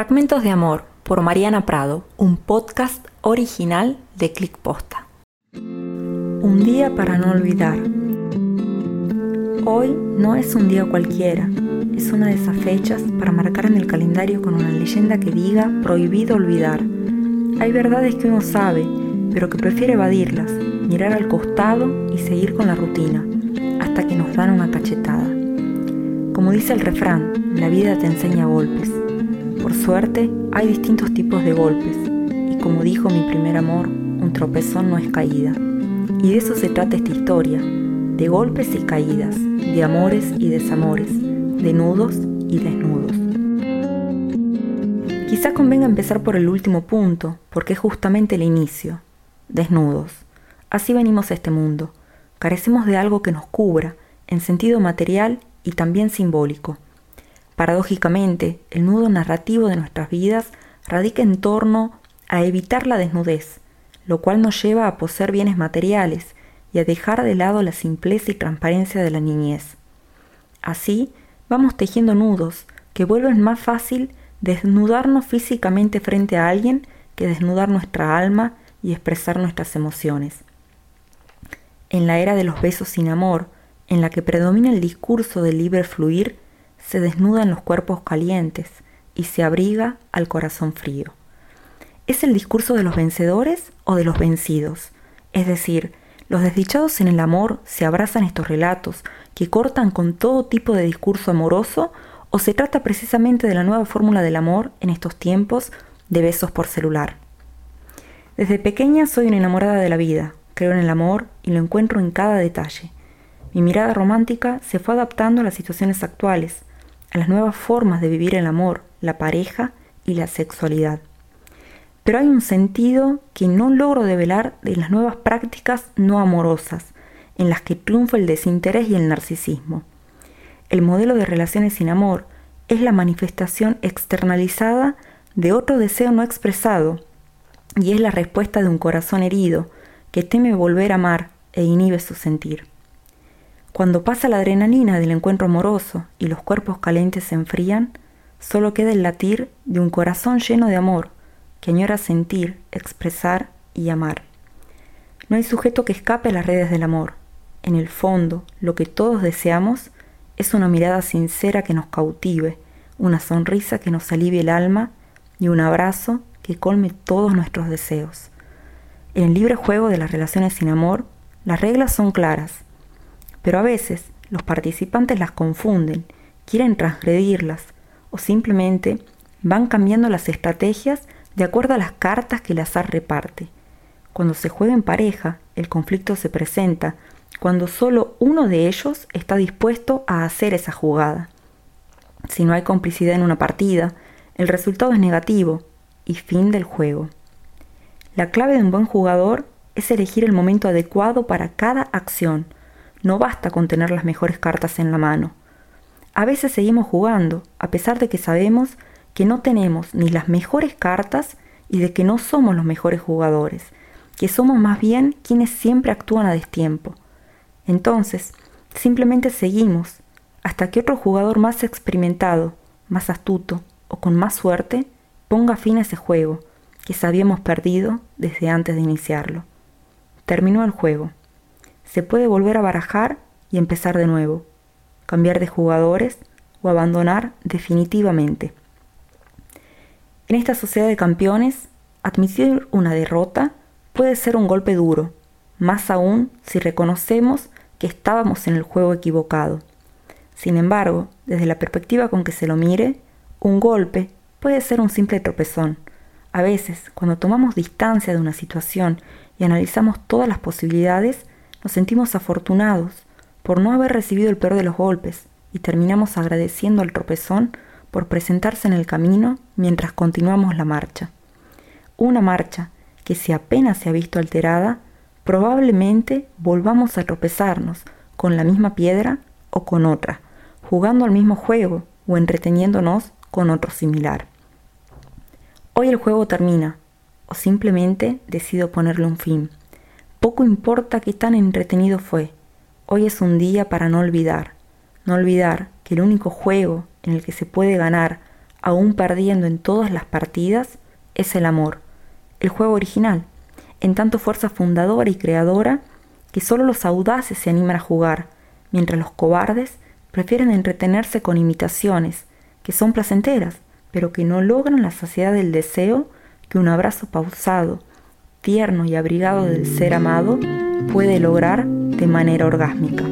Fragmentos de Amor por Mariana Prado, un podcast original de Click Posta. Un día para no olvidar. Hoy no es un día cualquiera, es una de esas fechas para marcar en el calendario con una leyenda que diga prohibido olvidar. Hay verdades que uno sabe, pero que prefiere evadirlas, mirar al costado y seguir con la rutina, hasta que nos dan una cachetada. Como dice el refrán, la vida te enseña golpes por suerte, hay distintos tipos de golpes, y como dijo mi primer amor, un tropezón no es caída. Y de eso se trata esta historia, de golpes y caídas, de amores y desamores, de nudos y desnudos. Quizá convenga empezar por el último punto, porque es justamente el inicio. Desnudos. Así venimos a este mundo. Carecemos de algo que nos cubra, en sentido material y también simbólico. Paradójicamente, el nudo narrativo de nuestras vidas radica en torno a evitar la desnudez, lo cual nos lleva a poseer bienes materiales y a dejar de lado la simpleza y transparencia de la niñez. Así, vamos tejiendo nudos que vuelven más fácil desnudarnos físicamente frente a alguien que desnudar nuestra alma y expresar nuestras emociones. En la era de los besos sin amor, en la que predomina el discurso del libre fluir, se desnuda en los cuerpos calientes y se abriga al corazón frío. ¿Es el discurso de los vencedores o de los vencidos? Es decir, los desdichados en el amor se abrazan estos relatos que cortan con todo tipo de discurso amoroso o se trata precisamente de la nueva fórmula del amor en estos tiempos de besos por celular. Desde pequeña soy una enamorada de la vida, creo en el amor y lo encuentro en cada detalle. Mi mirada romántica se fue adaptando a las situaciones actuales, a las nuevas formas de vivir el amor, la pareja y la sexualidad. Pero hay un sentido que no logro develar de las nuevas prácticas no amorosas, en las que triunfa el desinterés y el narcisismo. El modelo de relaciones sin amor es la manifestación externalizada de otro deseo no expresado y es la respuesta de un corazón herido que teme volver a amar e inhibe su sentir. Cuando pasa la adrenalina del encuentro amoroso y los cuerpos calientes se enfrían, solo queda el latir de un corazón lleno de amor que añora sentir, expresar y amar. No hay sujeto que escape a las redes del amor. En el fondo, lo que todos deseamos es una mirada sincera que nos cautive, una sonrisa que nos alivie el alma y un abrazo que colme todos nuestros deseos. En el libre juego de las relaciones sin amor, las reglas son claras pero a veces los participantes las confunden, quieren transgredirlas o simplemente van cambiando las estrategias de acuerdo a las cartas que el azar reparte. Cuando se juega en pareja, el conflicto se presenta cuando solo uno de ellos está dispuesto a hacer esa jugada. Si no hay complicidad en una partida, el resultado es negativo y fin del juego. La clave de un buen jugador es elegir el momento adecuado para cada acción, no basta con tener las mejores cartas en la mano. A veces seguimos jugando, a pesar de que sabemos que no tenemos ni las mejores cartas y de que no somos los mejores jugadores, que somos más bien quienes siempre actúan a destiempo. Entonces, simplemente seguimos hasta que otro jugador más experimentado, más astuto o con más suerte ponga fin a ese juego que sabíamos perdido desde antes de iniciarlo. Terminó el juego se puede volver a barajar y empezar de nuevo, cambiar de jugadores o abandonar definitivamente. En esta sociedad de campeones, admitir una derrota puede ser un golpe duro, más aún si reconocemos que estábamos en el juego equivocado. Sin embargo, desde la perspectiva con que se lo mire, un golpe puede ser un simple tropezón. A veces, cuando tomamos distancia de una situación y analizamos todas las posibilidades, nos sentimos afortunados por no haber recibido el peor de los golpes y terminamos agradeciendo al tropezón por presentarse en el camino mientras continuamos la marcha. Una marcha que si apenas se ha visto alterada, probablemente volvamos a tropezarnos con la misma piedra o con otra, jugando al mismo juego o entreteniéndonos con otro similar. Hoy el juego termina, o simplemente decido ponerle un fin. Poco importa qué tan entretenido fue, hoy es un día para no olvidar, no olvidar que el único juego en el que se puede ganar aún perdiendo en todas las partidas, es el amor, el juego original, en tanto fuerza fundadora y creadora que solo los audaces se animan a jugar, mientras los cobardes prefieren entretenerse con imitaciones, que son placenteras, pero que no logran la saciedad del deseo que un abrazo pausado, tierno y abrigado del ser amado puede lograr de manera orgásmica.